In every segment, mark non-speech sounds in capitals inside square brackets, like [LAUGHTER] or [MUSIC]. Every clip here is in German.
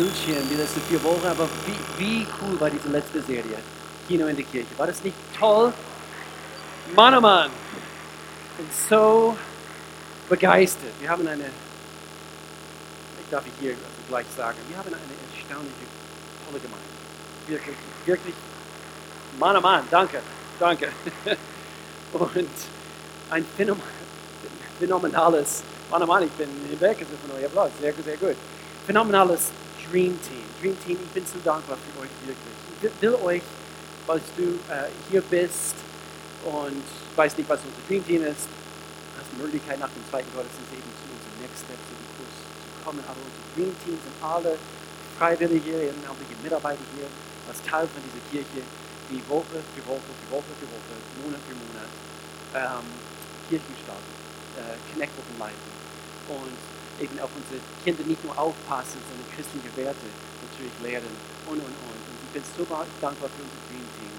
Bildschirm die letzten vier Wochen, aber wie, wie cool war diese letzte Serie? Kino in der Kirche. War das nicht toll? Mann, oh Mann! Ich bin so begeistert. Wir haben eine, ich darf hier also gleich sagen, wir haben eine erstaunliche, tolle Gemeinde. Wirklich, wirklich, Mann, oh Mann, danke, danke. [LAUGHS] Und ein phänomenales, Mann, oh Mann, ich bin hinweg von Platz, sehr, sehr gut. Phänomenales Dream Team. Dream Team, ich bin so dankbar für euch wirklich. Ich will euch, falls du äh, hier bist und weißt nicht, was unser Dream Team ist, hast die Möglichkeit nach dem zweiten Gottesdienst eben zu unserem Next Step, zu dem Kurs zu kommen. Aber unsere Dream Team sind alle Freiwillige, ehrenamtliche Mitarbeiter hier als Teil von dieser Kirche, die Woche für Woche für Woche für Woche, Monat für Monat ähm, Kirchen starten, äh, Connect-Gruppen leiten und eben auf unsere Kinder nicht nur aufpassen, sondern christliche Werte natürlich lehren und, und, und. Und ich bin so dankbar für unser Dream Team.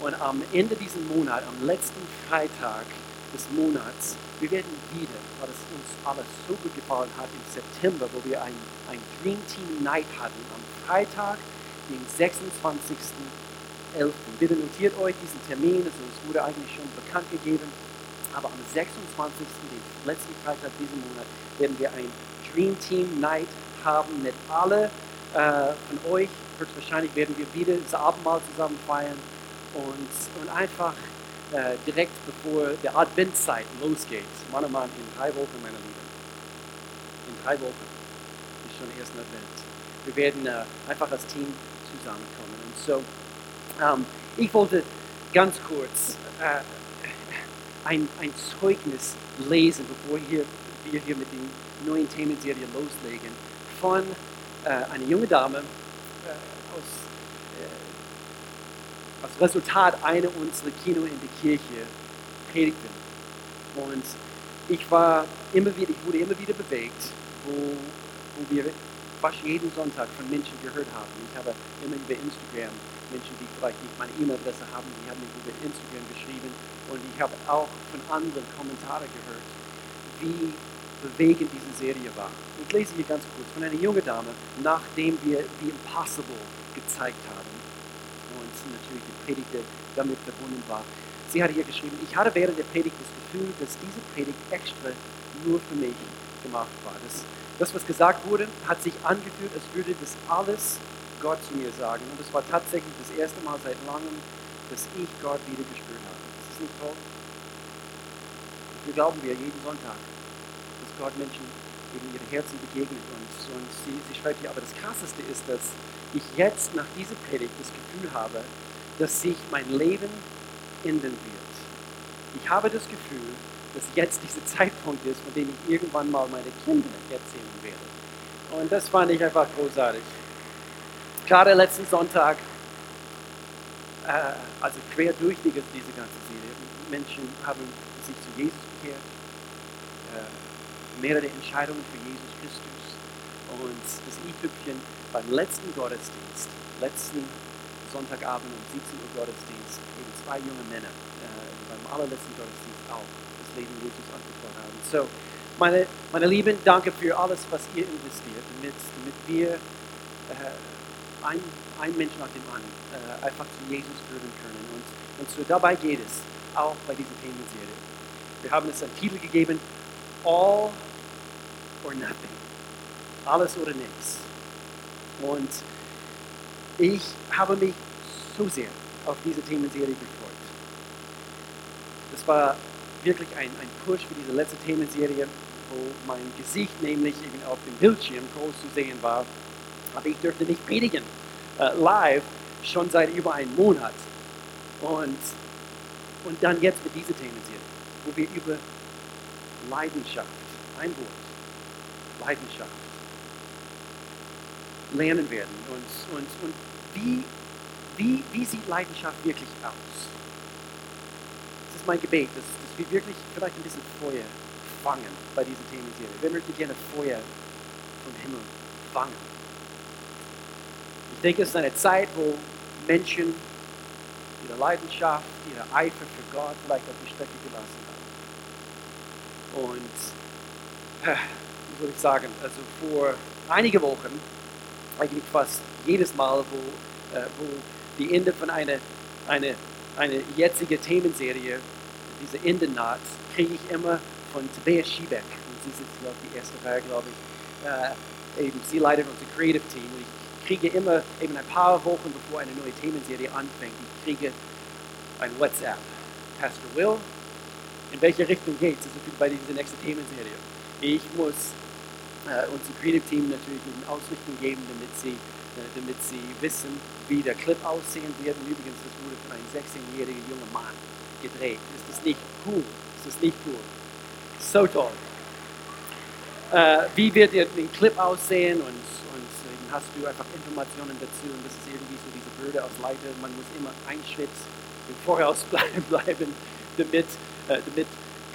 Und am Ende dieses Monats, am letzten Freitag des Monats, wir werden wieder, weil es uns alles so gut gefallen hat, im September, wo wir ein, ein Dream Team Night hatten, am Freitag, den 26.11. Bitte notiert euch diesen Termin, also es wurde eigentlich schon bekannt gegeben, aber am 26. den letzten Freitag diesen Monat werden wir ein Dream Team Night haben mit alle äh, von euch. Höchstwahrscheinlich werden wir wieder das Abendmahl zusammen feiern und, und einfach äh, direkt bevor der Adventszeit losgeht. Mann, oh Mann, in drei Wochen, meine Lieben. In drei Wochen ist schon der erste Advent. Wir werden äh, einfach als Team zusammenkommen. Und so, ähm, ich wollte ganz kurz äh, ein, ein Zeugnis lesen, bevor hier, wir hier mit den neuen Themenserie loslegen, von äh, einer jungen Dame äh, aus, äh, als Resultat einer unserer Kino in der Kirche Predigten. Und ich war immer wieder, ich wurde immer wieder bewegt, wo, wo wir fast jeden Sonntag von Menschen gehört haben. Ich habe immer über Instagram Menschen, die vielleicht nicht meine E-Mail-Adresse haben, die haben mir über Instagram geschrieben und ich habe auch von anderen Kommentare gehört, wie bewegend diese Serie war. Ich lese hier ganz kurz von einer jungen Dame, nachdem wir The Impossible gezeigt haben und natürlich die Predigt damit verbunden war. Sie hat hier geschrieben, ich hatte während der Predigt das Gefühl, dass diese Predigt extra nur für mich gemacht war. Das, das was gesagt wurde, hat sich angefühlt, als würde das alles Gott zu mir sagen. Und es war tatsächlich das erste Mal seit langem, dass ich Gott wieder gespürt habe. Ist das nicht toll? Wir glauben wir jeden Sonntag. Gott Menschen in ihre Herzen begegnet. Und, und sie, sie schreibt hier, aber das Krasseste ist, dass ich jetzt nach dieser Predigt das Gefühl habe, dass sich mein Leben ändern wird. Ich habe das Gefühl, dass jetzt dieser [LAUGHS] Zeitpunkt ist, von dem ich irgendwann mal meine Kinder erzählen werde. Und das fand ich einfach großartig. Gerade letzten Sonntag, äh, also quer durch die, diese ganze Serie, Menschen haben sich zu Jesus bekehrt. Äh, mehrere Entscheidungen für Jesus Christus. Und das i-Tüpfchen beim letzten Gottesdienst, letzten Sonntagabend um 17 Uhr Gottesdienst, eben zwei junge Männer, äh, beim allerletzten Gottesdienst auch das Leben Jesus anvertraut haben. So, meine, meine Lieben, danke für alles, was ihr investiert, damit, damit wir äh, ein, ein Mensch nach dem anderen äh, einfach zu Jesus führen können. Und, und so dabei geht es auch bei dieser Themenserie. Wir haben es einen Titel gegeben, All or nothing. Alles oder nichts. Und ich habe mich so sehr auf diese Themenserie gefreut. Das war wirklich ein, ein Push für diese letzte Themenserie, wo mein Gesicht nämlich eben auf dem Bildschirm groß zu sehen war. Aber ich dürfte nicht predigen äh, live schon seit über einem Monat. Und, und dann jetzt mit dieser Themenserie, wo wir über Leidenschaft, ein Wort, Leidenschaft lernen werden. Und, und, und wie, wie, wie sieht Leidenschaft wirklich aus? Das ist mein Gebet, dass, dass wir wirklich vielleicht ein bisschen Feuer fangen bei diesen Themenserie. Wir möchten gerne Feuer vom Himmel fangen. Ich denke, es ist eine Zeit, wo Menschen ihre Leidenschaft, ihre Eifer für Gott vielleicht auf die Strecke gelassen haben. Und wie soll ich sagen, also vor einigen Wochen eigentlich fast jedes Mal, wo, wo die Ende von einer eine, eine jetzige Themenserie, diese Ende naht, kriege ich immer von Tobias Schiebeck, und sie sitzt hier auf die erste Reihe, glaube ich, äh, eben, sie leitet unser Creative Team und ich kriege immer, eben ein paar Wochen bevor eine neue Themenserie anfängt, ich kriege ein WhatsApp. Pastor Will, in welche Richtung geht es bei dieser nächsten Themenserie? Ich muss äh, unser Creative Team natürlich eine Ausrichtung geben, damit sie, äh, damit sie wissen, wie der Clip aussehen wird. Und übrigens, das wurde von einem 16-jährigen jungen Mann gedreht. Ist das nicht cool? Ist das nicht cool? So toll. Äh, wie wird der, den Clip aussehen und, dann hast du einfach Informationen dazu und das ist irgendwie so diese Bürde aus Leiter. Man muss immer einen Schritt im Voraus [LAUGHS] bleiben, damit, äh, damit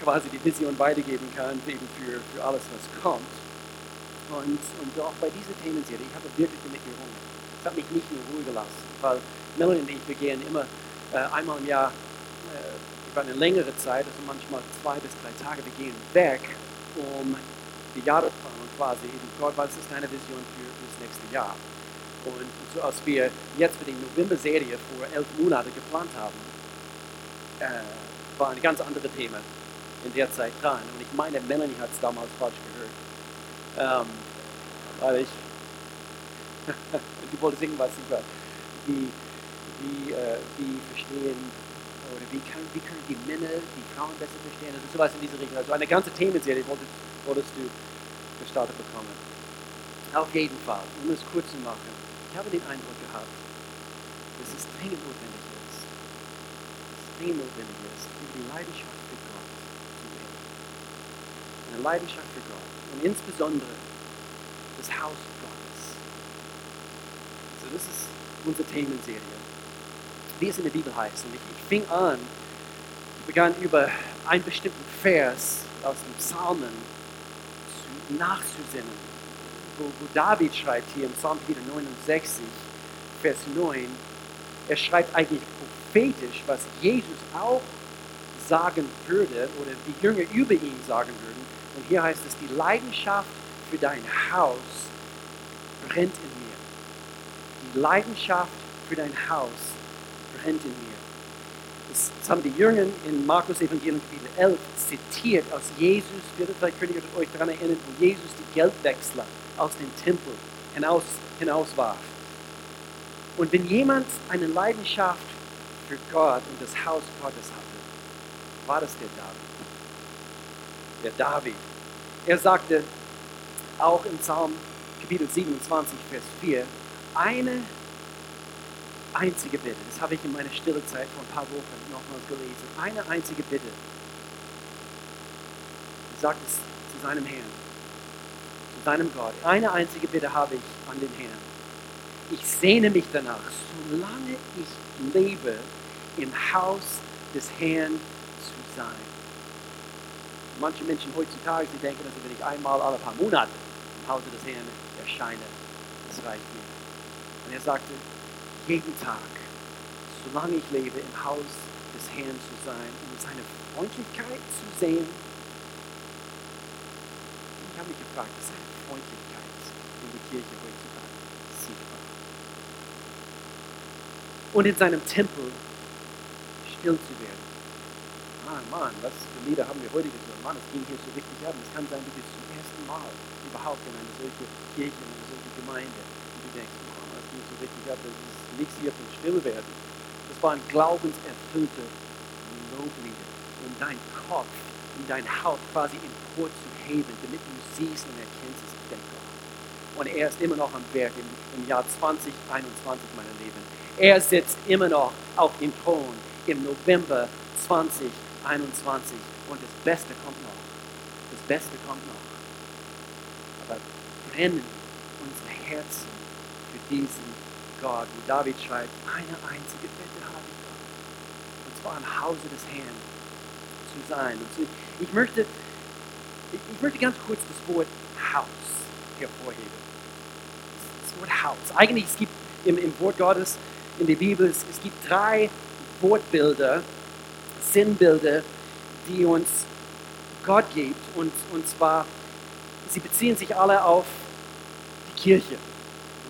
quasi die Vision weitergeben kann, eben für, für alles, was kommt. Und, und auch bei dieser Themenserie, ich habe wirklich damit gerungen. Es hat mich nicht in Ruhe gelassen, weil Melanie und ich, wir gehen immer äh, einmal im Jahr äh, über eine längere Zeit, also manchmal zwei bis drei Tage, wir gehen weg, um die Jahresplanung quasi eben, Gott, was ist deine Vision für, das nächste Jahr? Und so als wir jetzt für die November-Serie vor elf Monaten geplant haben, äh, war ein ganz anderes Thema in der Zeit dran. Und ich meine, Melanie hat es damals falsch gehört. Ähm, weil ich, [LAUGHS] die wollte singen, was über wie, wie, äh, wie verstehen oder wie, kann, wie können die Männer die Frauen besser verstehen. Also sowas in diese Richtung. Also eine ganze Themenserie wolltest, wolltest du gestartet bekommen. Auf jeden Fall, um es kurz zu machen, ich habe den Eindruck gehabt, dass es dringend notwendig ist, dass es dringend notwendig ist, über die Leidenschaft für Gott zu reden. Eine Leidenschaft für Gott und insbesondere das Haus Gottes. So, das ist unsere Themenserie, wie es in der Bibel heißt. Und ich, ich fing an, ich begann über einen bestimmten Vers aus dem Psalmen zu, nachzusinnen wo, wo David schreibt hier im Psalm 69, Vers 9, er schreibt eigentlich prophetisch, was Jesus auch sagen würde oder die Jünger über ihn sagen würden. Und hier heißt es, die Leidenschaft für dein Haus brennt in mir. Die Leidenschaft für dein Haus brennt in mir. Das, haben die Jünger in Markus Evangelium Kapitel 11 zitiert aus Jesus. Vielleicht könnt ihr euch daran erinnern, wo Jesus die Geldwechsler aus dem Tempel hinaus, hinauswarf. Und wenn jemand eine Leidenschaft für Gott und das Haus Gottes hatte, war das der David. Der David. Er sagte auch im Psalm Kapitel 27, Vers 4, eine einzige Bitte, das habe ich in meiner stille Zeit vor ein paar Wochen nochmals gelesen, eine einzige Bitte. Er sagt es zu seinem Herrn deinem Gott. Eine einzige Bitte habe ich an den Herrn. Ich sehne mich danach, solange ich lebe, im Haus des Herrn zu sein. Manche Menschen heutzutage, sie denken, also wenn ich einmal alle paar Monate im Hause des Herrn erscheine, das reicht mir. Und er sagte, jeden Tag, solange ich lebe, im Haus des Herrn zu sein, um seine Freundlichkeit zu sehen. Ich habe mich gefragt, ist Freundlichkeit in die Kirche heutzutage sichtbar. Und in seinem Tempel still zu werden. Mann, Mann, was für Lieder haben wir heute gesungen? Mann, es ging hier so richtig ab. Es kann sein, du bist zum ersten Mal überhaupt in eine solche Kirche, in eine solche Gemeinde. Und du denkst, Mann, es ging so richtig ab. Das ist nichts hier zum Stillwerden. Das waren glaubenserfüllte Loblieder, um deinen Kopf, um dein Haupt quasi empor zu heben, damit du siehst und erkennst, es ist der Gott. Und er ist immer noch am Werk im, im Jahr 2021, meine Lieben. Er sitzt immer noch auf dem Thron im November 2021. Und das Beste kommt noch. Das Beste kommt noch. Aber brennen unsere Herzen für diesen Gott. Wie David schreibt, eine einzige Bitte habe ich Gott. Und zwar im Hause des Herrn zu sein. Und ich möchte ich möchte ganz kurz das Wort Haus hervorheben. Das Wort Haus. Eigentlich es gibt im, im Wort Gottes in der Bibel, es, es gibt drei Wortbilder, Sinnbilder, die uns Gott gibt. Und, und zwar, sie beziehen sich alle auf die Kirche.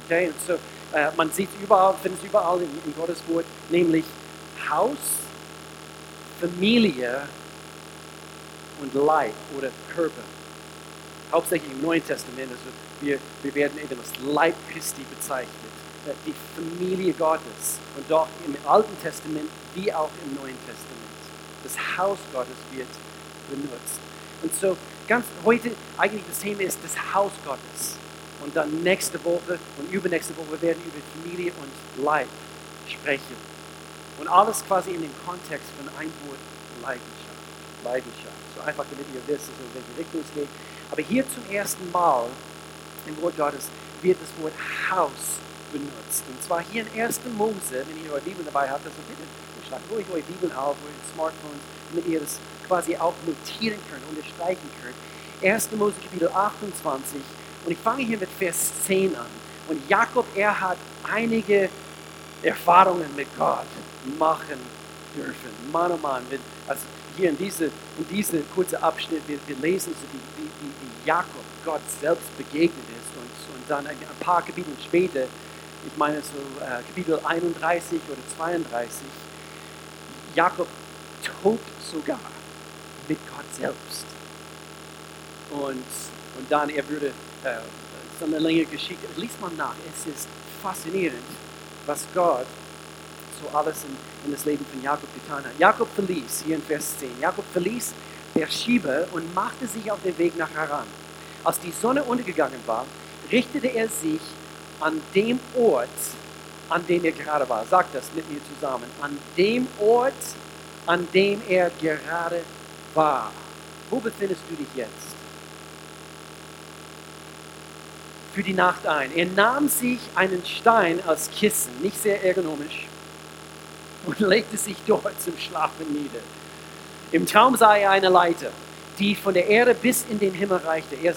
Okay? Und so, äh, man sieht überall, findet es überall in, in Gottes Wort, nämlich Haus, Familie und Leib oder Körper. Hauptsächlich im Neuen Testament, also wir, wir werden eben als Leib Christi bezeichnet, äh, die Familie Gottes. Und doch im Alten Testament wie auch im Neuen Testament. Das Haus Gottes wird benutzt. Und so ganz heute eigentlich das Thema ist das Haus Gottes. Und dann nächste Woche und übernächste Woche werden wir über Familie und Leib sprechen. Und alles quasi in dem Kontext von ein Wort Leidenschaft. Leidenschaft. So einfach, damit ihr wisst, in welche Richtung es geht. Aber hier zum ersten Mal im Wort Gottes wird das Wort Haus benutzt. Und zwar hier in 1. Mose, wenn ihr eure Bibel dabei habt, also bitte schlagt ruhig eure Bibeln auf, eure Smartphones, damit ihr das quasi auch notieren könnt, unterstreichen könnt. 1. Mose Kapitel 28 und ich fange hier mit Vers 10 an. Und Jakob, er hat einige Erfahrungen mit Gott machen dürfen. Mann, oh Mann, mit, also hier in diese, in diese kurze Abschnitt, wir, wir lesen so, wie, wie, wie Jakob Gott selbst begegnet ist. Und, und dann ein, ein paar Kapitel später, ich meine so äh, Kapitel 31 oder 32, Jakob tobt sogar mit Gott selbst. Und, und dann, er würde äh, so eine längere Geschichte, liest man nach, es ist faszinierend, was Gott so alles in, in das Leben von Jakob getan hat. Jakob verließ, hier in Vers 10, Jakob verließ Beersheba und machte sich auf den Weg nach Haran. Als die Sonne untergegangen war, richtete er sich an dem Ort, an dem er gerade war. Sagt das mit mir zusammen. An dem Ort, an dem er gerade war. Wo befindest du dich jetzt? Für die Nacht ein. Er nahm sich einen Stein als Kissen, nicht sehr ergonomisch, und legte sich dort zum Schlafen nieder. Im Traum sah er eine Leiter, die von der Erde bis in den Himmel reichte. Er,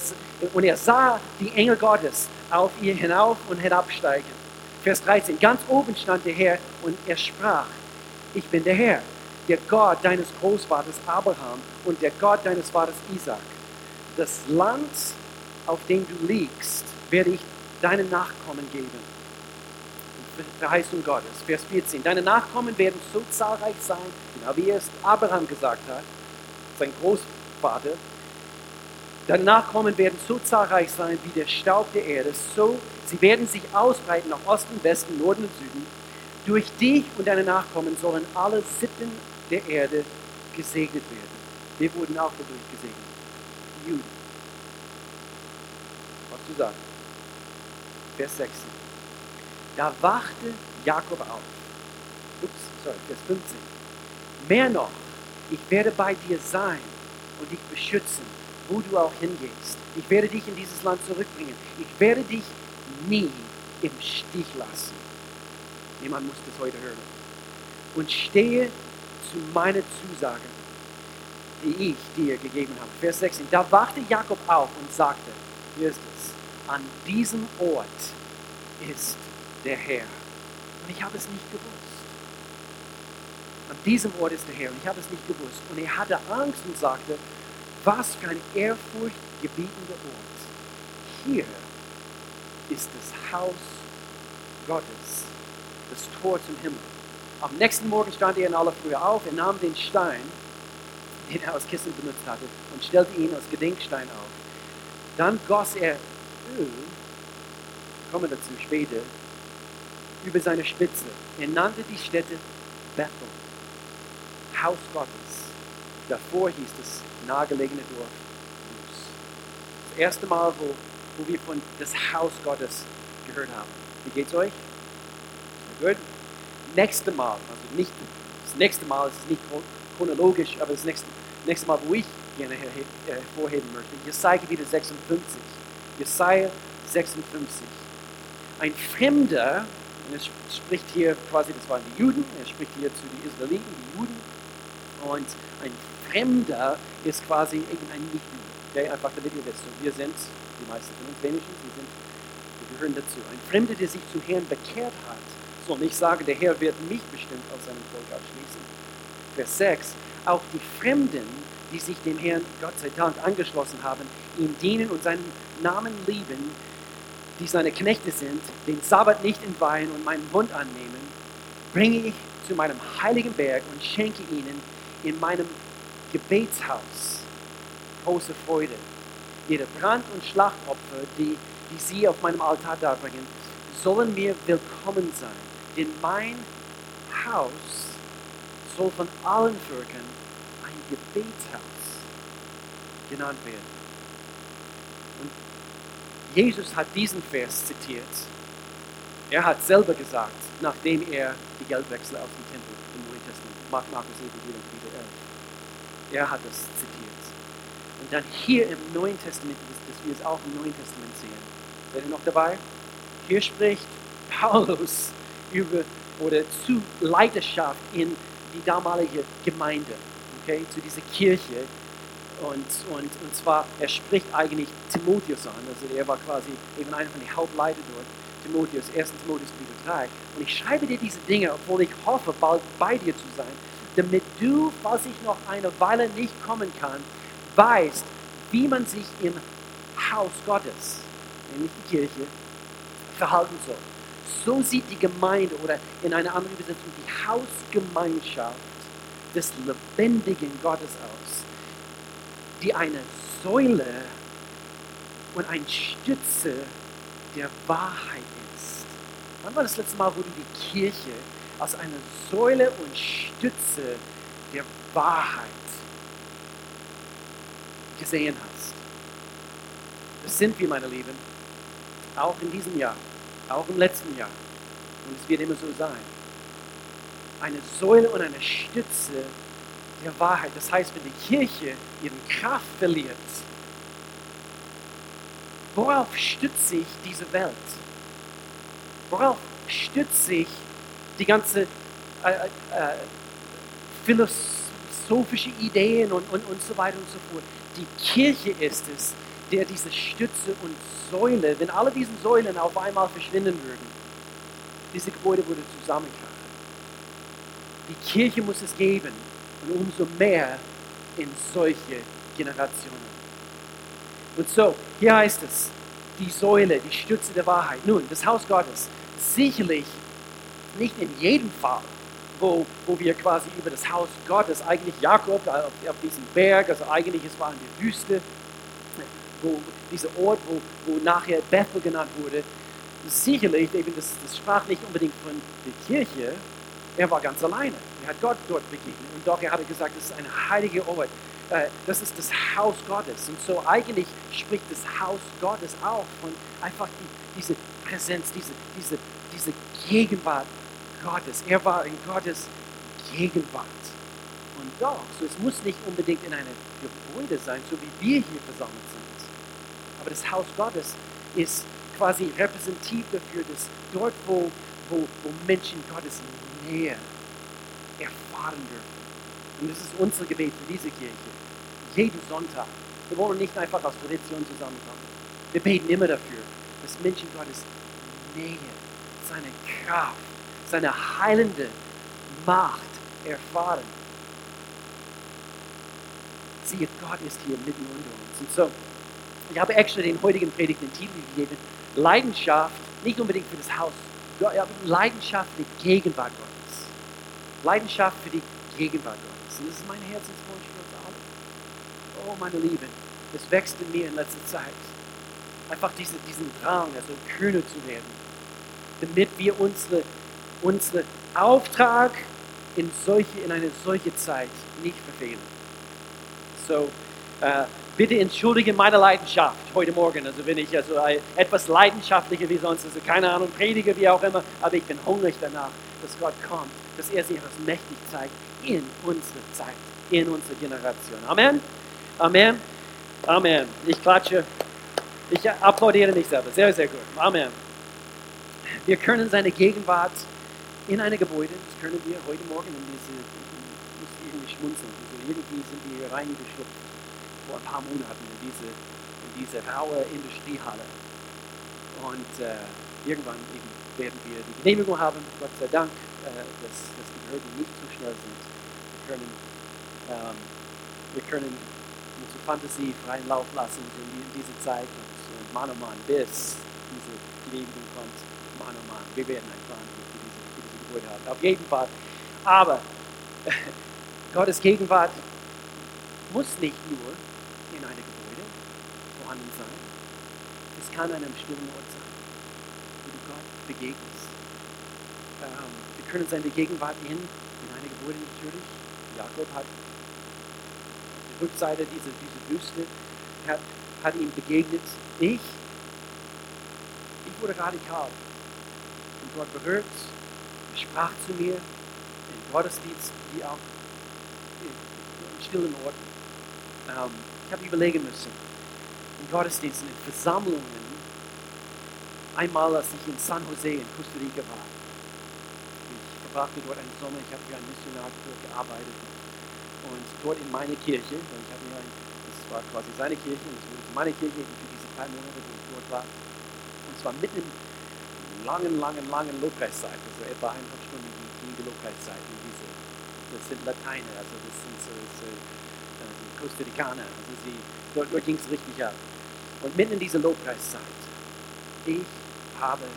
und er sah die Engel Gottes auf ihr hinauf und hinabsteigen. Vers 13. Ganz oben stand der Herr und er sprach, ich bin der Herr, der Gott deines Großvaters Abraham und der Gott deines Vaters Isaac. Das Land, auf dem du liegst, werde ich deinen Nachkommen geben. Verheißung Gottes. Vers 14. Deine Nachkommen werden so zahlreich sein, genau wie es Abraham gesagt hat, sein Großvater. Deine Nachkommen werden so zahlreich sein wie der Staub der Erde. So, sie werden sich ausbreiten nach Osten, Westen, Norden und Süden. Durch dich und deine Nachkommen sollen alle Sitten der Erde gesegnet werden. Wir wurden auch dadurch gesegnet. Juden. Du sagst. Vers 16. Da wachte Jakob auf. Ups, sorry, Vers 15. Mehr noch, ich werde bei dir sein und dich beschützen, wo du auch hingehst. Ich werde dich in dieses Land zurückbringen. Ich werde dich nie im Stich lassen. Jemand muss das heute hören. Und stehe zu meiner Zusage, die ich dir gegeben habe. Vers 16. Da wachte Jakob auf und sagte, hier ist es, an diesem Ort ist der Herr. Und ich habe es nicht gewusst. An diesem Ort ist der Herr und ich habe es nicht gewusst. Und er hatte Angst und sagte, was für ein ehrfurchtgebietender Ort. Hier ist das Haus Gottes, das Tor zum Himmel. Am nächsten Morgen stand er in aller Frühe auf, er nahm den Stein, den er als Kissen benutzt hatte, und stellte ihn als Gedenkstein auf. Dann goss er Öl, kommen dazu später, über seine Spitze. Er nannte die Stätte Bethel, Haus Gottes. Davor hieß das nahegelegene Dorf Luz. Das erste Mal, wo, wo wir von das Haus Gottes gehört haben. Wie geht's euch? Gut. Nächste Mal, also nicht das nächste Mal, es ist nicht chronologisch, aber das nächste, nächste Mal, wo ich gerne hervorheben möchte, Jesaja wieder 56. Jesaja 56. Ein Fremder und er spricht hier quasi, das waren die Juden, er spricht hier zu den Israeliten, die Juden. Und ein Fremder ist quasi irgendein Nicht-Jude. Okay, einfach damit ihr wisst. Wir sind, die meisten von uns wenigstens, wir, sind, wir gehören dazu. Ein Fremder, der sich zum Herrn bekehrt hat, soll nicht sagen, der Herr wird mich bestimmt aus seinem Volk abschließen. Vers 6. Auch die Fremden, die sich dem Herrn, Gott sei Dank, angeschlossen haben, ihm dienen und seinen Namen lieben, die seine Knechte sind, den Sabbat nicht entweihen und meinen Bund annehmen, bringe ich zu meinem heiligen Berg und schenke ihnen in meinem Gebetshaus große Freude. Ihre Brand- und Schlachtopfer, die, die sie auf meinem Altar darbringen, sollen mir willkommen sein. Denn mein Haus soll von allen Völkern Gebetshaus genannt werden. Und Jesus hat diesen Vers zitiert. Er hat selber gesagt, nachdem er die Geldwechsel aus dem Tempel im Neuen Testament, Markus Evangelium Kapitel 11, er hat das zitiert. Und dann hier im Neuen Testament, dass wir es auch im Neuen Testament sehen. Seid ihr noch dabei? Hier spricht Paulus über oder zu Leiterschaft in die damalige Gemeinde, okay, zu dieser Kirche. Und, und, und zwar, er spricht eigentlich Timotheus an, also er war quasi eben einer von den Hauptleitern dort, Timotheus, 1. Timotheus Kapitel 3. Und ich schreibe dir diese Dinge, obwohl ich hoffe, bald bei dir zu sein, damit du, falls ich noch eine Weile nicht kommen kann, weißt, wie man sich im Haus Gottes, nämlich die Kirche, verhalten soll. So sieht die Gemeinde oder in einer anderen Übersetzung die Hausgemeinschaft des lebendigen Gottes aus, die eine Säule und ein Stütze der Wahrheit ist. Wann war das letzte Mal, wo du die Kirche als eine Säule und Stütze der Wahrheit gesehen hast? Das sind wir, meine Lieben, auch in diesem Jahr, auch im letzten Jahr. Und es wird immer so sein. Eine Säule und eine Stütze der Wahrheit. Das heißt, wenn die Kirche ihre Kraft verliert, worauf stützt sich diese Welt? Worauf stützt sich die ganze äh, äh, philosophische Ideen und, und, und so weiter und so fort? Die Kirche ist es, der diese Stütze und Säule, wenn alle diese Säulen auf einmal verschwinden würden, diese Gebäude würde zusammenkrachen. Die Kirche muss es geben und umso mehr in solche Generationen. Und so, hier heißt es, die Säule, die Stütze der Wahrheit. Nun, das Haus Gottes, sicherlich nicht in jedem Fall, wo, wo wir quasi über das Haus Gottes, eigentlich Jakob auf, auf diesem Berg, also eigentlich es war in der Wüste, wo dieser Ort, wo, wo nachher Bethel genannt wurde, sicherlich, eben das, das sprach nicht unbedingt von der Kirche, er war ganz alleine. Er hat Gott dort begegnet. Und doch, er hatte gesagt, das ist ein heiliger Ort. Äh, das ist das Haus Gottes. Und so eigentlich spricht das Haus Gottes auch von einfach die, diese Präsenz, diese, diese, diese Gegenwart Gottes. Er war in Gottes Gegenwart. Und doch, so es muss nicht unbedingt in einem Gebäude sein, so wie wir hier versammelt sind. Aber das Haus Gottes ist quasi repräsentativ dafür, dass dort, wo, wo, wo Menschen Gottes Nähe erfahren dürfen. Und das ist unser Gebet für diese Kirche. Jeden Sonntag. Wir wollen nicht einfach aus Tradition zusammenkommen. Wir beten immer dafür, dass Menschen Gottes Nähe, seine Kraft, seine heilende Macht erfahren. Siehe, Gott ist hier mitten unter uns. Und so, ich habe extra den heutigen Predigt den Titel gegeben, Leidenschaft, nicht unbedingt für das Haus, Leidenschaft für die Gegenwart Gottes. Leidenschaft für die Gegenwart Gottes. Und das ist mein Herzenswunsch für uns alle. Oh, meine Lieben, es wächst in mir in letzter Zeit. Einfach diese, diesen Drang, also kühner zu werden, damit wir unsere, unsere Auftrag in, solche, in eine solche Zeit nicht verfehlen. So, äh, bitte entschuldige meine Leidenschaft heute Morgen. Also wenn ich also etwas leidenschaftlicher wie sonst, also keine Ahnung, predige, wie auch immer, aber ich bin hungrig danach, dass Gott kommt, dass er sich etwas mächtig zeigt in unsere Zeit, in unsere Generation. Amen. Amen. Amen. Ich klatsche. Ich applaudiere mich selber. Sehr, sehr gut. Amen. Wir können seine Gegenwart in einem Gebäude, das können wir heute Morgen in diese, ich muss irgendwie schmunzeln, also irgendwie sind wir reingeschlupft vor ein paar Monaten in diese, in diese raue Industriehalle. Und äh, irgendwann eben werden wir die Genehmigung haben, Gott sei Dank, äh, dass, dass die Behörden nicht zu schnell sind. Wir können, ähm, wir können unsere Fantasie freien Lauf lassen in dieser Zeit und, und Mann oh Mann bis diese Genehmigung kommt. Mann, oh Mann, wir werden einen Plan für diese, für diese Gebäude haben. Auf jeden Fall. Aber [LAUGHS] Gottes Gegenwart muss nicht nur in einem Gebäude vorhanden sein. Es kann an einem stillen Ort sein, wo du Gott begegnest. Ähm, wir können seine Gegenwart in, in einem Gebäude natürlich. Jakob hat der Rückseite dieser, dieser Wüste hat, hat ihm begegnet. Ich, ich wurde radikal. Und Gott berührt, er sprach zu mir im Gottesdienst wie auch in, in stillen Orten. Ähm, ich habe überlegen müssen, in Gottesdiensten, in Versammlungen, einmal als ich in San Jose in Costa Rica war. Ich verbrachte dort einen Sommer, ich habe für einen Missionar dort gearbeitet und dort in meine Kirche, weil ich habe mir ein, das war quasi seine Kirche und das wurde meine Kirche für diese drei Monate, wo ich dort war. Und zwar mitten im langen, langen, langen Lobpreiszeit, also etwa eineinhalb Stunden die Lobpreiszeit. Und diese, das sind Lateiner, also das sind so, so Costa Ricaner, also sie, dort, dort ging es richtig ab. Und mitten in dieser Lobpreiszeit, ich habe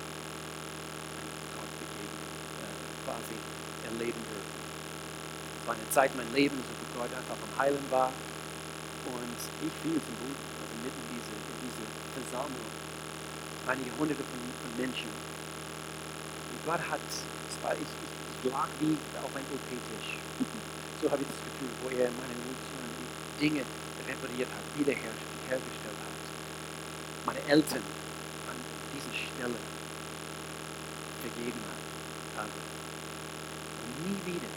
Gott begegnet, äh, quasi erleben dürfen. Es war eine Zeit in meinem Leben, so Gott einfach am Heilen war. Und ich fiel zum Boden, also mitten in diese, in diese Versammlung. Einige hunderte von, von Menschen. Und Gott hat, es war, ich, ich, ich lag wie auf einem OP-Tisch. [LAUGHS] So habe ich das Gefühl, wo er meine die Dinge repariert hat, wiederhergestellt hat. Meine Eltern an dieser Stelle vergeben hat. Also, und nie wieder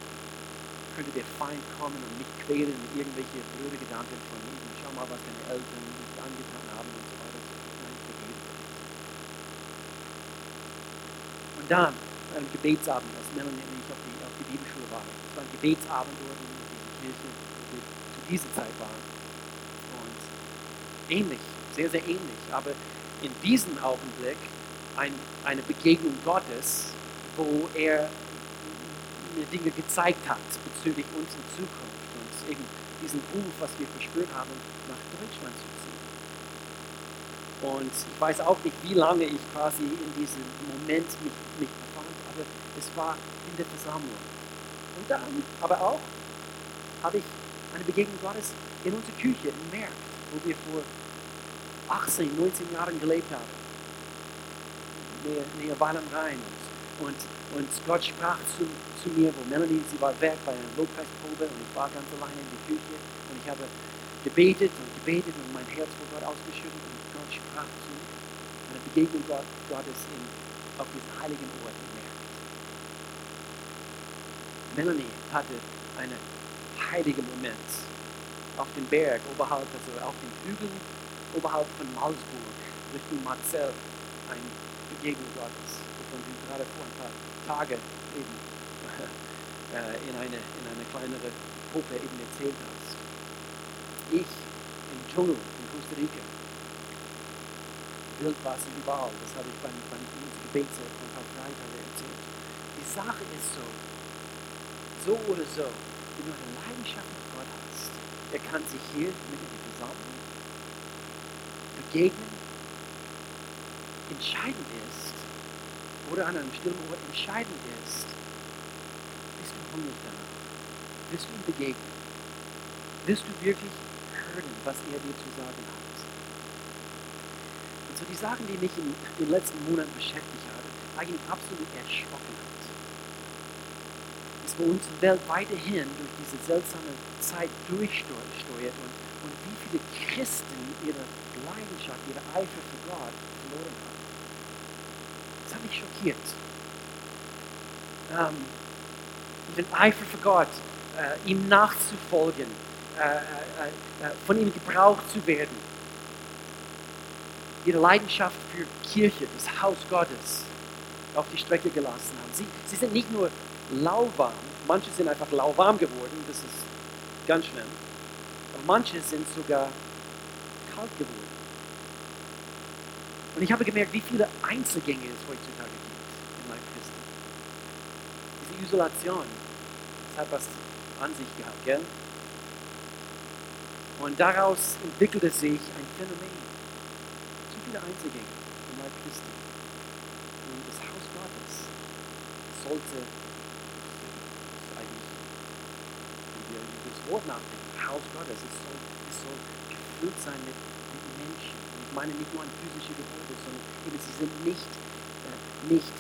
könnte der Feind kommen und mich quälen mit irgendwelchen blöden Gedanken von ihm. Schau mal, was deine Eltern nicht angetan haben und so weiter. Nein, vergeben. Und dann, an einem Gebetsabend, als Melanie und ich auf die, auf die Bibelschule waren, es war ein Gebetsabend dort in dieser Kirche, wo wir zu dieser Zeit waren. Und ähnlich, sehr, sehr ähnlich. Aber in diesem Augenblick ein, eine Begegnung Gottes, wo er mir Dinge gezeigt hat bezüglich unserer Zukunft und eben diesen Ruf, was wir verspürt haben, nach Deutschland zu ziehen. Und ich weiß auch nicht, wie lange ich quasi in diesem Moment mich, mich befand, aber es war in der Versammlung. Und dann aber auch habe ich eine Begegnung Gottes in unserer Küche, im Markt, wo wir vor 18, 19 Jahren gelebt haben. Nähe, nähe Weil am Rhein. Und, und, Gott sprach zu, zu mir, wo Melanie, sie war weg bei einer Lobpreisprobe und ich war ganz alleine in der Küche und ich habe gebetet und gebetet und mein Herz vor Gott ausgeschüttet und Gott sprach zu mir. Eine Begegnung Gott, Gottes in, auf diesem heiligen Ort im Meer. Melanie hatte einen heiligen Moment auf dem Berg, oberhalb, also auf den Hügeln, oberhalb von Malsburg, Richtung Marcel, eine Begegnung Gottes, wovon du gerade vor ein paar Tagen eben [LAUGHS] äh, in, eine, in eine kleinere Gruppe eben erzählt hast. Ich im Dschungel in Costa Rica, Wildwasser überall, das habe ich beim, beim Gebetszeit von Karfreitag erzählt. Die Sache ist so, so oder so, eine Leidenschaft mit Gott hast, er kann sich hier mit in die Versammlung begegnen, entscheidend ist, oder an einem stillen Ort entscheidend ist, bist du hungrig danach? Wirst du ihm begegnen? Wirst du wirklich hören, was er dir zu sagen hat? Und so die Sachen, die mich in den letzten Monaten beschäftigt haben, eigentlich absolut erschrocken hat, wo unsere Welt weiterhin durch diese seltsame Zeit durchsteuert und, und wie viele Christen ihre Leidenschaft, ihre Eifer für Gott verloren haben. Das hat mich schockiert. Ähm, den Eifer für Gott, äh, ihm nachzufolgen, äh, äh, von ihm gebraucht zu werden. Ihre Leidenschaft für Kirche, das Haus Gottes, auf die Strecke gelassen haben. Sie, sie sind nicht nur lauwarm, manche sind einfach lauwarm geworden, das ist ganz schlimm. Aber manche sind sogar kalt geworden. Und ich habe gemerkt, wie viele Einzelgänge es heutzutage gibt in meinem Christen. Diese Isolation, das hat was an sich gehabt, gell? Und daraus entwickelte sich ein Phänomen. Zu viele Einzelgänge in Leib Christi. Und das Haus Gottes sollte, das ist eigentlich, über das Wort nachdenken, Haus Gottes, es soll, es soll gefüllt sein mit, mit Menschen. Und ich meine nicht nur an physische Gebäude, sondern eben, sie sind nicht, äh, nicht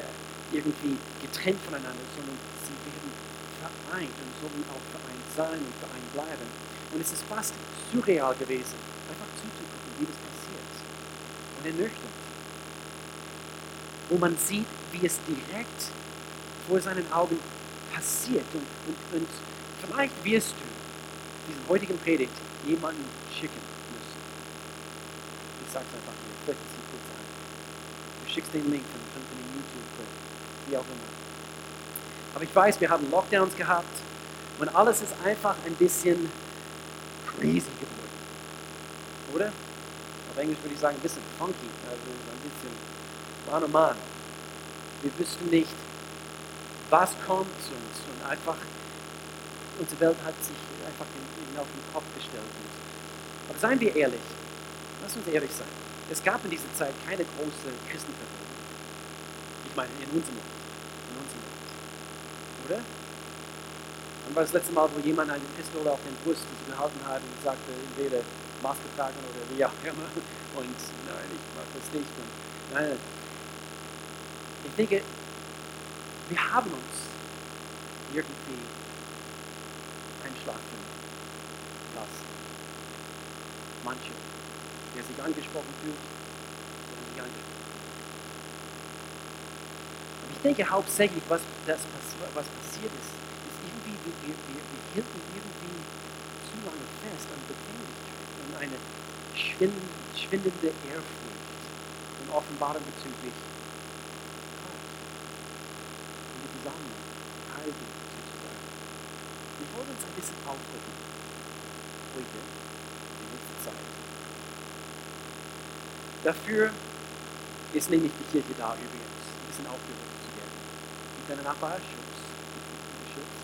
äh, irgendwie getrennt voneinander, sondern sie werden vereint und sollen auch vereint sein und vereint bleiben. Und es ist fast surreal gewesen, einfach zuzugucken, wie das passiert. Und ernüchternd. Wo man sieht, wie es direkt vor seinen Augen passiert. Und, und, und vielleicht wirst du diesen heutigen Predigt jemanden schicken müssen. Ich sage es einfach hier, vielleicht ist es kurz ein. Du schickst den Link von, von dem YouTube-Clip, wie auch immer. Aber ich weiß, wir haben Lockdowns gehabt und alles ist einfach ein bisschen crazy geworden. Oder? Auf Englisch würde ich sagen, ein bisschen funky, also ein bisschen Mann oh Mann. Wir wüssten nicht, was kommt und, und einfach, unsere Welt hat sich einfach in, in auf den Kopf gestellt. Aber seien wir ehrlich, lass uns ehrlich sein. Es gab in dieser Zeit keine große Christenverfolgung. Ich meine, in unserem Land. In unserem Land. Oder? Wann war das letzte Mal, wo jemand eine Pistole auf den Brust gehalten hat und sagte, entweder Maske tragen oder wie auch immer. Und nein, ich mag das nicht. Und, nein, ich denke, wir haben uns irgendwie einschlafen lassen. Manche, der sich angesprochen fühlt, oder sich angesprochen Und ich denke hauptsächlich, was, das, was passiert ist, ist irgendwie, wir, wir, wir hielten irgendwie zu lange fest an Bequemlichkeit und eine schwindende Ehrfurcht und Offenbarung bezüglich Gott und die Versammlung, Heiligen. Wir wollen uns ein bisschen heute, die nächste Zeit. Dafür ist nämlich die Kirche da übrigens, ein bisschen aufgeregt zu werden. Mit deiner Nachbar Schutz. Schutz.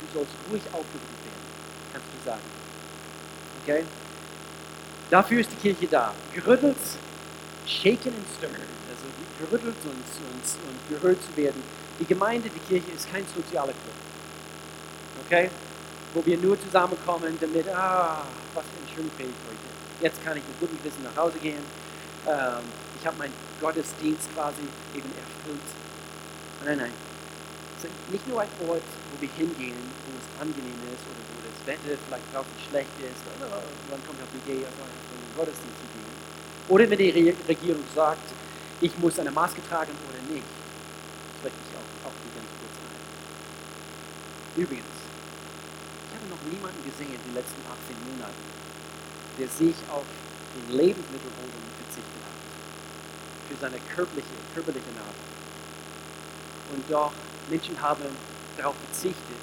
Du sollst ruhig aufgeregt werden, kannst du sagen. Okay? Dafür ist die Kirche da. Gerüttelt, shaken and stirred. Also gerüttelt und, und, und gehört zu werden. Die Gemeinde, die Kirche ist kein sozialer Club. Okay? Wo wir nur zusammenkommen, damit, ah, was für ein schöner Predigt heute. Jetzt kann ich mit gutem Wissen nach Hause gehen. Ähm, ich habe meinen Gottesdienst quasi eben erfüllt. Nein, nein. Es ist nicht nur ein Ort, wo wir hingehen, wo es angenehm ist oder wo das Wetter vielleicht draußen schlecht ist. Oder man kommt auf die Idee, in den Gottesdienst zu gehen. Oder wenn die Regierung sagt, ich muss eine Maske tragen oder nicht. Das möchte ich auch, auch hier ganz kurz ein. Übrigens, habe noch niemanden gesehen in den letzten 18 Monaten, der sich auf den Lebensmittelholen verzichtet hat. Für seine körperliche, körperliche Nahrung. Und doch, Menschen haben darauf verzichtet,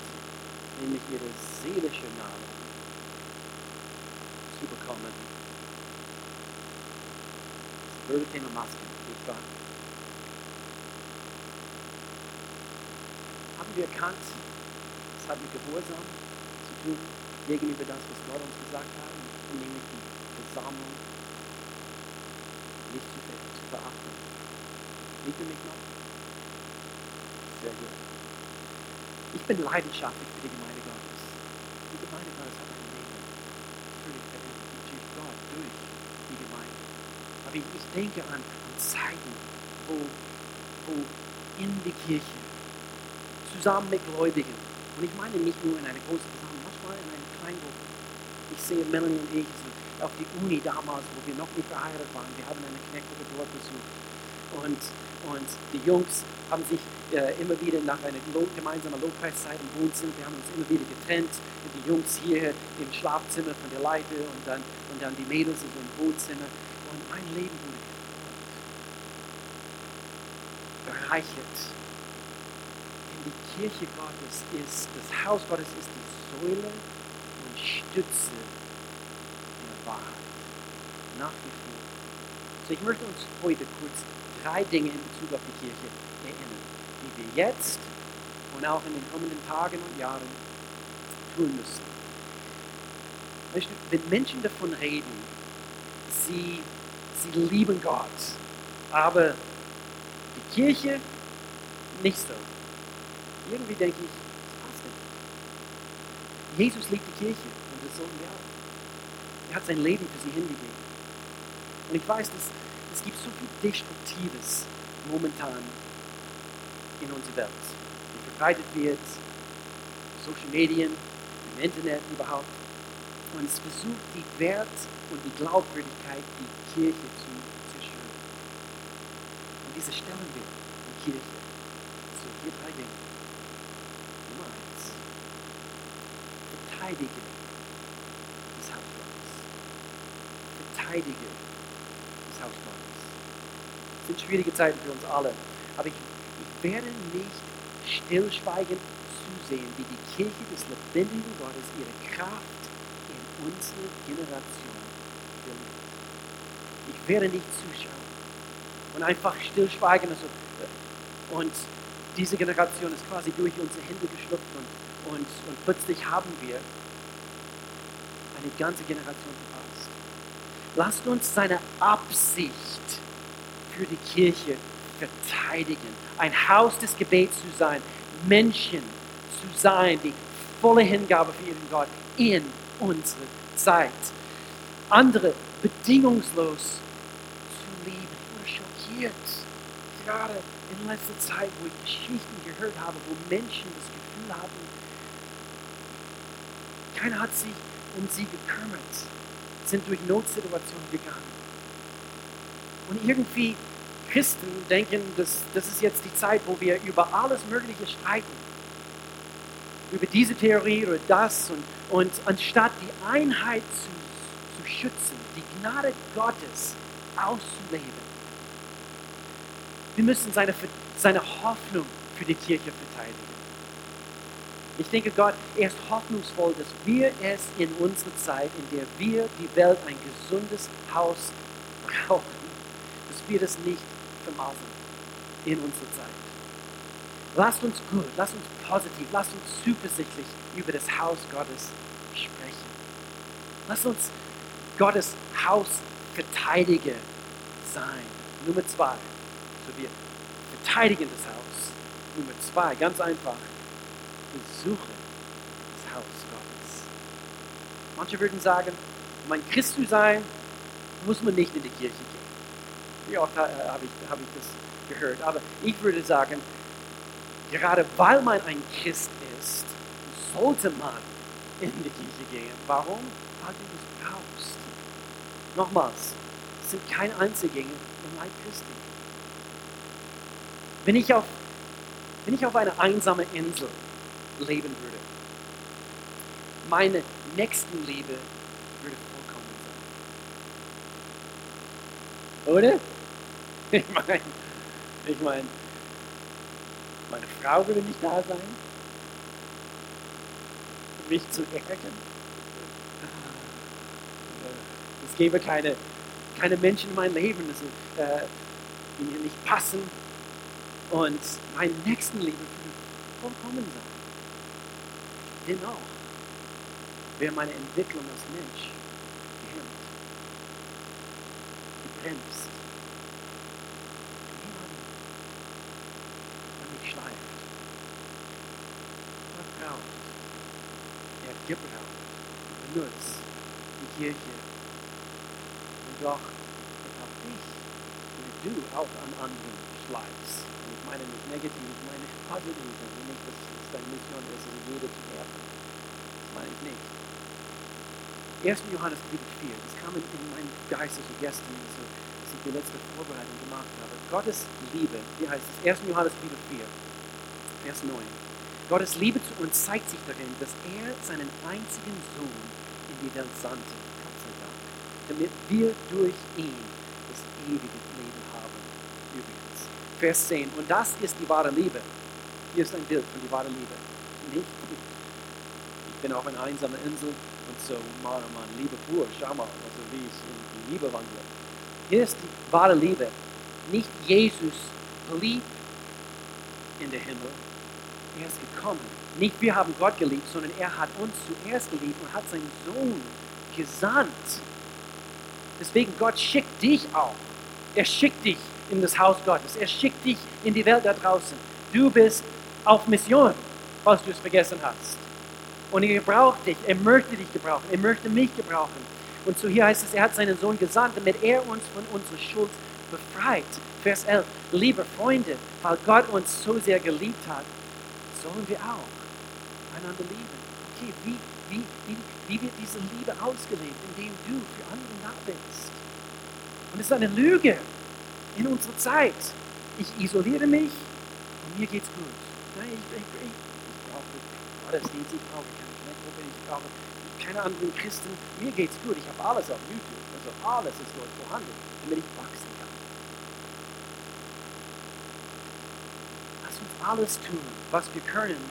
nämlich ihre seelische Nahrung zu bekommen. Das blöde Thema Masken, nicht wahr? Haben wir erkannt, es hat mit Gehorsam tun, gegenüber das, was Gott uns gesagt hat, nämlich die Versammlung nicht zu, zu verachten. Liebt ihr mich noch? Sehr gut. Ich bin leidenschaftlich für die Gemeinde Gottes. Die Gemeinde Gottes hat mein Leben völlig verändert. Natürlich Gott durch die Gemeinde. Aber ich, ich denke an, an Zeiten, wo, wo in die Kirche zusammen mit Gläubigen, und ich meine nicht nur in einer großen Versammlung, manchmal in einer Kleingruppe. Ich sehe Melanie und ich auf die Uni damals, wo wir noch nicht verheiratet waren. Wir haben eine Knechtgruppe dort besucht. Und, und die Jungs haben sich äh, immer wieder nach einer gemeinsamen Lobpreiszeit im Wohnzimmer, wir haben uns immer wieder getrennt. Die Jungs hier im Schlafzimmer von der Leiter und dann, und dann die Mädels im Wohnzimmer. Und mein Leben wurde bereichert. Kirche Gottes ist, das Haus Gottes ist die Säule und Stütze der Wahrheit. Nach wie vor. So, ich möchte uns heute kurz drei Dinge in Bezug auf die Kirche erinnern, die wir jetzt und auch in den kommenden Tagen und Jahren tun müssen. Wenn Menschen davon reden, sie sie lieben Gott. Aber die Kirche nicht so. Irgendwie denke ich, das passt nicht. Jesus liebt die Kirche und das sollen wir auch. Er hat sein Leben für sie hingegeben. Und ich weiß, dass es gibt so viel Destruktives momentan in unserer Welt, die verbreitet wird, Social Medien, im Internet überhaupt. Und es versucht, die Wert und die Glaubwürdigkeit, die Kirche zu zerstören. Und diese stellen wir in Kirche. So, hier drei Dinge. Nummer eins. Verteidige das Haus Gottes. Verteidige das Haus Gottes. Es sind schwierige Zeiten für uns alle. Aber ich, ich werde nicht stillschweigend zusehen, wie die Kirche des lebendigen Gottes ihre Kraft in unsere Generation verliert. Ich werde nicht zuschauen und einfach stillschweigen. Also, und diese Generation ist quasi durch unsere Hände geschlüpft und, und, und plötzlich haben wir eine ganze Generation verpasst. Lasst uns seine Absicht für die Kirche verteidigen. Ein Haus des Gebets zu sein, Menschen zu sein, die volle Hingabe für ihren Gott in unsere Zeit. Andere bedingungslos zu lieben. Ich wurde schockiert, gerade in letzter Zeit, wo ich Geschichten gehört habe, wo Menschen das Gefühl hatten, keiner hat sich um sie gekümmert, sind durch Notsituationen gegangen. Und irgendwie Christen denken, dass das ist jetzt die Zeit, wo wir über alles Mögliche streiten. Über diese Theorie oder das. Und, und anstatt die Einheit zu, zu schützen, die Gnade Gottes auszuleben, wir müssen seine, seine Hoffnung für die Kirche verteidigen. Ich denke, Gott, er ist hoffnungsvoll, dass wir es in unserer Zeit, in der wir die Welt ein gesundes Haus brauchen, dass wir das nicht vermasseln in unserer Zeit. Lasst uns gut, lasst uns positiv, lasst uns zuversichtlich über das Haus Gottes sprechen. Lasst uns Gottes Hausverteidiger sein. Nummer zwei. So wir verteidigen das Haus. Nummer zwei, ganz einfach. Besuche das Haus Gottes. Manche würden sagen, um ein Christ zu sein, muss man nicht in die Kirche gehen. Wie oft habe ich, hab ich das gehört. Aber ich würde sagen, gerade weil man ein Christ ist, sollte man in die Kirche gehen. Warum? Weil du es brauchst. Nochmals, es sind keine Einzelgänge im Leib Christi. Wenn ich, auf, wenn ich auf einer einsamen Insel leben würde, meine Nächstenliebe würde vollkommen sein. Oder? [LAUGHS] Ich meine, ich meine, meine Frau würde nicht da sein, um mich zu ärgern. Es gäbe keine, keine Menschen in meinem Leben, also, äh, die mir nicht passen. Und meine Nächstenliebe würde vollkommen sein. Dennoch wäre meine Entwicklung als Mensch gehemmt, gebremst. schleift. Gott braucht, er gebraucht, benutzt die Kirche. Und doch auch dich, wenn du auch an anderen schleifst. Meine nicht negativ, ich meine positiv. Also nicht, dass es deine Mission ist, also jeder zu helfen. Das meine ich nicht. 1. Johannes Kapitel 4, das kam in, in meinen Geist so gestern, so, als ich die letzte Vorbereitung gemacht habe. Gottes Liebe, wie heißt es? 1. Johannes Kapitel 4, Vers 9. Gottes Liebe zu uns zeigt sich darin, dass er seinen einzigen Sohn in die Welt sandte, Gott sei Dank, damit wir durch ihn das ewige. Vers 10. Und das ist die wahre Liebe. Hier ist ein Bild von die wahre Liebe. Nicht, ich bin auf einer einsamen Insel und so, Mann, Mann, Liebe pur, schau mal, also wie ich in Liebe wandle. Hier ist die wahre Liebe. Nicht Jesus blieb in der Himmel, er ist gekommen. Nicht wir haben Gott geliebt, sondern er hat uns zuerst geliebt und hat seinen Sohn gesandt, Deswegen, Gott schickt dich auch. Er schickt dich in das Haus Gottes. Er schickt dich in die Welt da draußen. Du bist auf Mission, falls du es vergessen hast. Und er braucht dich. Er möchte dich gebrauchen. Er möchte mich gebrauchen. Und so hier heißt es, er hat seinen Sohn gesandt, damit er uns von unserer Schuld befreit. Vers 11. Liebe Freunde, weil Gott uns so sehr geliebt hat, sollen wir auch einander lieben. Okay, wie, wie, wie, wie wird diese Liebe ausgelebt, indem du für andere da bist? Und es ist eine Lüge in unserer Zeit. Ich isoliere mich und mir geht's gut. Ich, ich, ich, ich brauche Gottesdienst, ich brauche keine Kleingruppe, ich brauche keine anderen Christen. Mir geht's gut. Ich habe alles auf YouTube. Also alles ist dort vorhanden, damit ich wachsen kann. Lass uns alles tun, was wir können,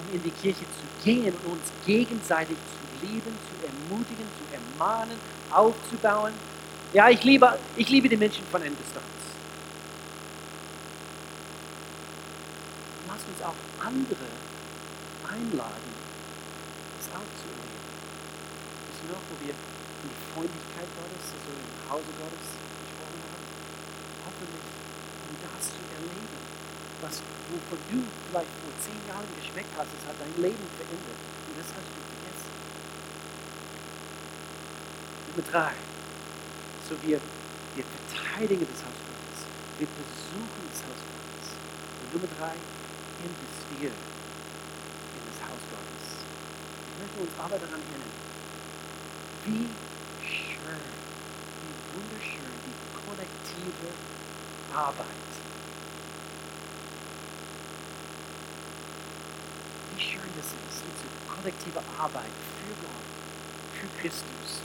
um in die Kirche zu gehen und uns gegenseitig zu lieben, zu ermutigen, zu ermahnen, aufzubauen. Ja, ich liebe, ich liebe die Menschen von Distanz. Lass uns auch andere einladen, das auch zu erleben. Das ist noch, wo wir in die Freundlichkeit Gottes, also im Hause Gottes gesprochen haben. Hoffentlich, um das zu erleben. Was, wovon du vielleicht vor zehn Jahren geschmeckt hast, es hat dein Leben verändert. Und das hast du vergessen. Nummer drei. So wir, wir verteidigen das Haus Gottes. Wir besuchen das Haus Gottes. Und Nummer drei, investieren in das Haus Gottes. Wir möchten uns aber daran erinnern, wie schön, wie wunderschön die kollektive Arbeit. Wie schön das ist, unsere kollektive Arbeit für Gott, für Christus,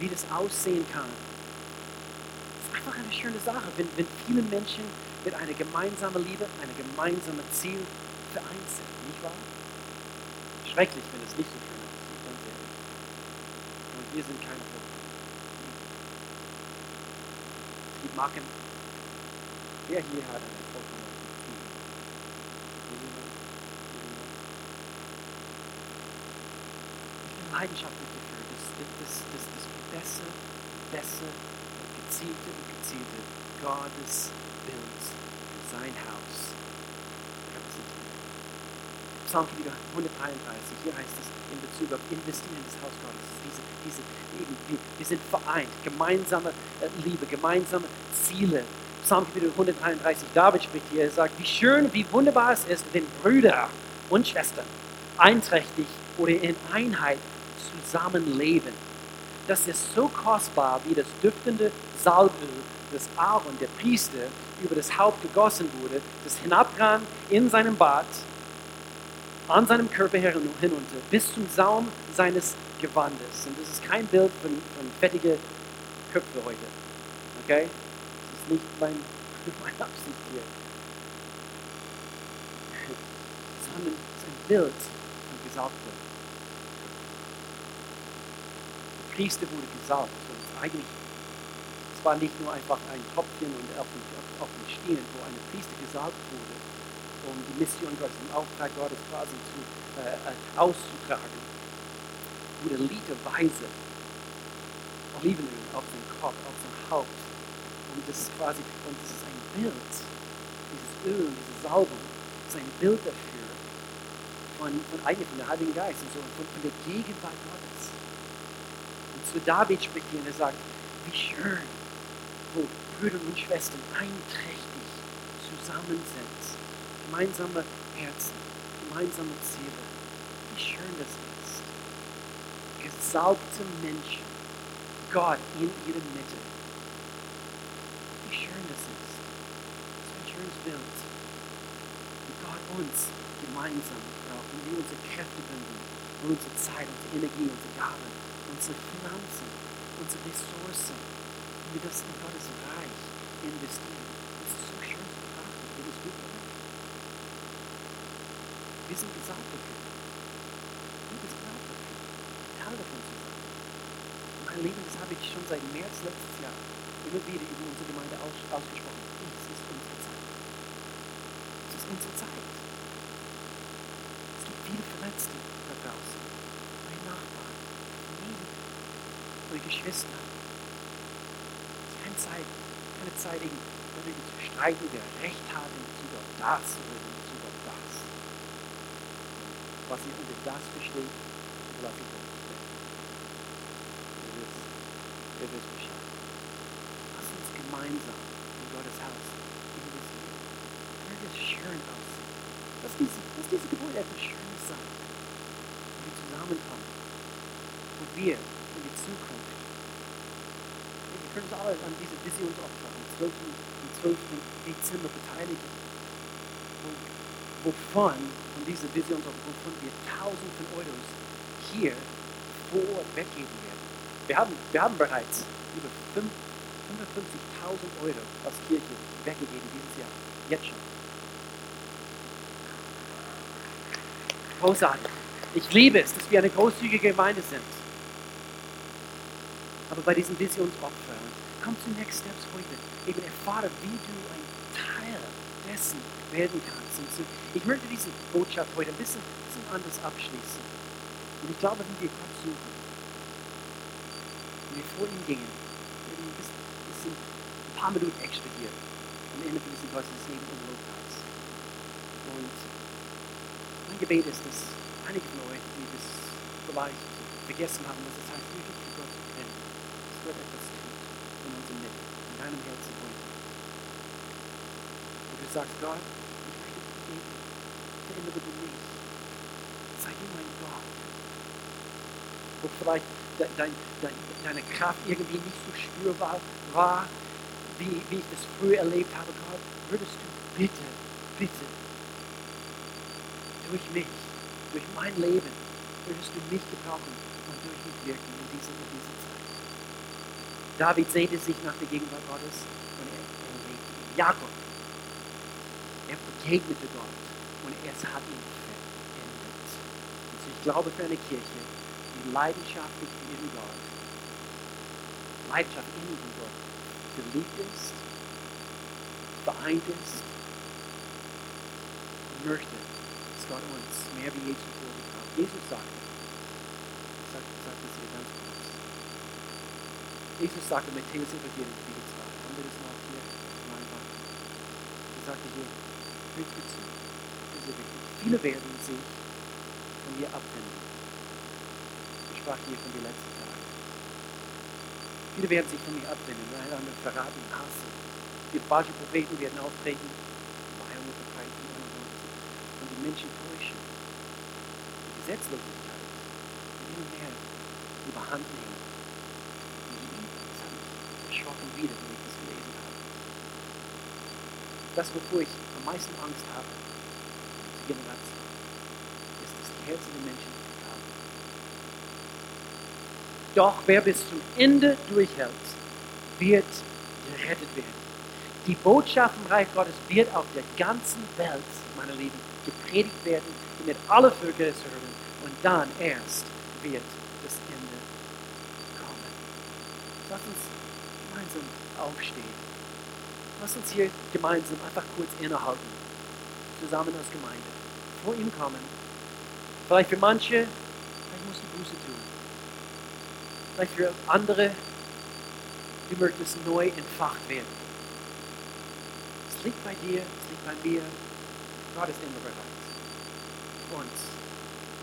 wie das aussehen kann. Das einfach eine schöne Sache, wenn, wenn viele Menschen mit einer gemeinsamen Liebe, einem gemeinsamen Ziel vereint sind, nicht wahr? Schrecklich, wenn es nicht so schön aussieht, ganz ehrlich. Und wir sind keine Vorbilder. Es gibt Marken. Wer hier hat eine vollkommene Beziehung? Niemand? Niemand? Ich bin leidenschaftlich dafür, dass, dass, dass, gezielte und gezielte Gottes Bild für sein Haus. Psalmkapitel 133, hier heißt es in Bezug auf Investieren in das Haus Gottes, diese, diese, eben, wir, wir sind vereint, gemeinsame äh, Liebe, gemeinsame Ziele. Psalmkapitel 133, David spricht hier, er sagt, wie schön, wie wunderbar es ist, wenn Brüder und Schwestern einträchtig oder in Einheit zusammenleben. Das ist so kostbar wie das duftende Salböl, das Aaron, der Priester, über das Haupt gegossen wurde, das hinabrann in seinem Bart, an seinem Körper hinunter, bis zum Saum seines Gewandes. Und das ist kein Bild von, von fettige Köpfe heute. Okay? Das ist nicht mein, [LAUGHS] meine Absicht hier. [LAUGHS] Sondern es ist ein Bild von gesalbten Der Priester wurde gesalbt. Und eigentlich, es war nicht nur einfach ein Topfchen und auf dem, auf, dem Stehen, wo eine Priester gesalbt wurde, um die Mission Gottes, den Auftrag Gottes quasi zu, äh, äh, auszutragen, wurde literweise Olivenöl auf den Kopf, auf sein Haupt. Und das ist quasi, und das ist ein Bild, dieses Öl, diese Salbung, ist ein Bild dafür, von, von eigentlich von der Heiligen Geist und so, von, von der Gegenwart Gottes. Zu David spricht hier und er sagt, wie schön, wo Brüder und Schwestern einträchtig zusammen sind gemeinsame Herzen, gemeinsame Ziele. Wie schön das ist. Gesalbte Menschen, Gott in ihrer Mitte. Wie schön das ist. Das ist ein schönes Bild. Wie Gott uns gemeinsam braucht und wir unsere Kräfte binden, und unsere Zeit, unsere Energie, unsere Gaben, unsere Finanzen, unsere Ressourcen, wir das in Gottes Reich investieren. Das ist so schön zu betrachten. Wenn es gut läuft. Wir sind gesagt dafür. Du bist bereit dafür, Teil davon zu sein. Mein Leben, das habe ich schon seit März letztes Jahr immer wieder über unsere Gemeinde aus, ausgesprochen. Dies ist unsere Zeit. Es ist unsere Zeit. Es gibt viele Verletzte da draußen. Eure Geschwister. keine Zeit, keine Zeit, darüber zu streiten, wer Recht hat in Bezug auf das oder auf das. Was ihr unter das versteht, lasse ich euch. Ihr wisst, Bescheid. Lasst uns gemeinsam in Gottes Haus investieren. Möge es schön aussehen. Lass diese, lass diese Gebäude etwas Schönes sein. Wo wir zusammenkommen. Wo wir in die Zukunft wir können uns alle an diese Visionsopfer am 12. Am 12. Dezember beteiligen. Und wovon, von dieser Visionsopfer, wovon wir Tausend von Euros hier vor Ort weggeben werden. Wir haben, wir haben bereits über 5 55.000 Euro als Kirche weggegeben dieses Jahr. Jetzt schon. Großartig. Ich liebe es, dass wir eine großzügige Gemeinde sind. Aber bei diesen Visionsopfern, komm zu Next Steps heute. Eben erfahre, wie du ein Teil dessen werden kannst. Und so, ich möchte diese Botschaft heute ein bisschen, bisschen anders abschließen. Und ich glaube, wenn wir Gott suchen, wenn wir vor ihm gingen, wenn wir ein bisschen, bisschen, ein paar Minuten extra hier am Ende von diesem Gottesdienst neben dem Lobpreis. Und mein Gebet ist, dass einige von euch, die das vielleicht vergessen haben, was es heißt, wirklich für Gott Gott etwas tut in unserem Leben, in deinem Herzen heute. Und du sagst, Gott, ich möchte dich beten, verändere du mich. Sei du mein Gott. Wo vielleicht de, dein, dein, deine Kraft irgendwie nicht so spürbar war, wie, wie ich das früher erlebt habe, Gott, würdest du bitte, bitte durch mich, durch mein Leben, würdest du mich gebrauchen und durch mich wirken in dieser, in dieser Zeit. David sehnte sich nach der Gegenwart Gottes und er, er. Jakob, er begegnete Gott und es hat ihn verändert. Und ich glaube für eine Kirche, die leidenschaftlich in Gott, Leidenschaft in Gott geliebt ist, vereint ist möchte, dass Gott uns mehr wie je zuvor gebraucht. Jesus sagte, sagt, sagt das hier ganz kurz. Jesus sagte Matthäus Evangelium Kapitel 2, haben wir das noch hier in meinem Wand? Er sagte hier, hört mir zu, das ist sehr wichtig. Viele werden sich von mir abwenden. Ich sprach hier von den letzten Tagen. Viele werden sich von mir abwenden, einander verraten und hassen. Die falschen Propheten werden auftreten, Weihung und Verbreiten und, und, und die Menschen täuschen. Die Gesetzlosigkeit wird immer mehr überhand nehmen. Und das hat mich erschrocken wieder, wenn ich das gelesen habe. Das, wovor ich am meisten Angst habe, die Generation, ist, dass die Herzen der Menschen verkaufen. Doch wer bis zum Ende durchhält, wird gerettet werden. Die Botschaft vom Reich Gottes wird auf der ganzen Welt, meine Lieben, gepredigt werden, damit alle Völker es hören. Und dann erst wird das Ende kommen. Lass uns gemeinsam aufstehen. Lass uns hier gemeinsam einfach kurz innehalten. Zusammen als Gemeinde. Vor ihm kommen. Vielleicht für manche, vielleicht musst du Buße tun. Vielleicht für andere, du möchtest neu entfacht werden. Es liegt bei dir, es liegt bei mir. Gott ist immer bereit, uns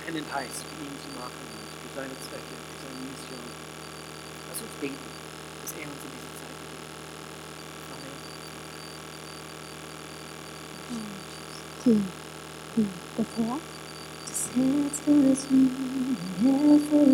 einen heiß für ihn zu machen und für seine Zwecke, für seine Mission. Lass uns beten, dass er uns in diese Zeit begegnet. Amen. Die, die, das Herz? Das Herz für das Liebe, Herz für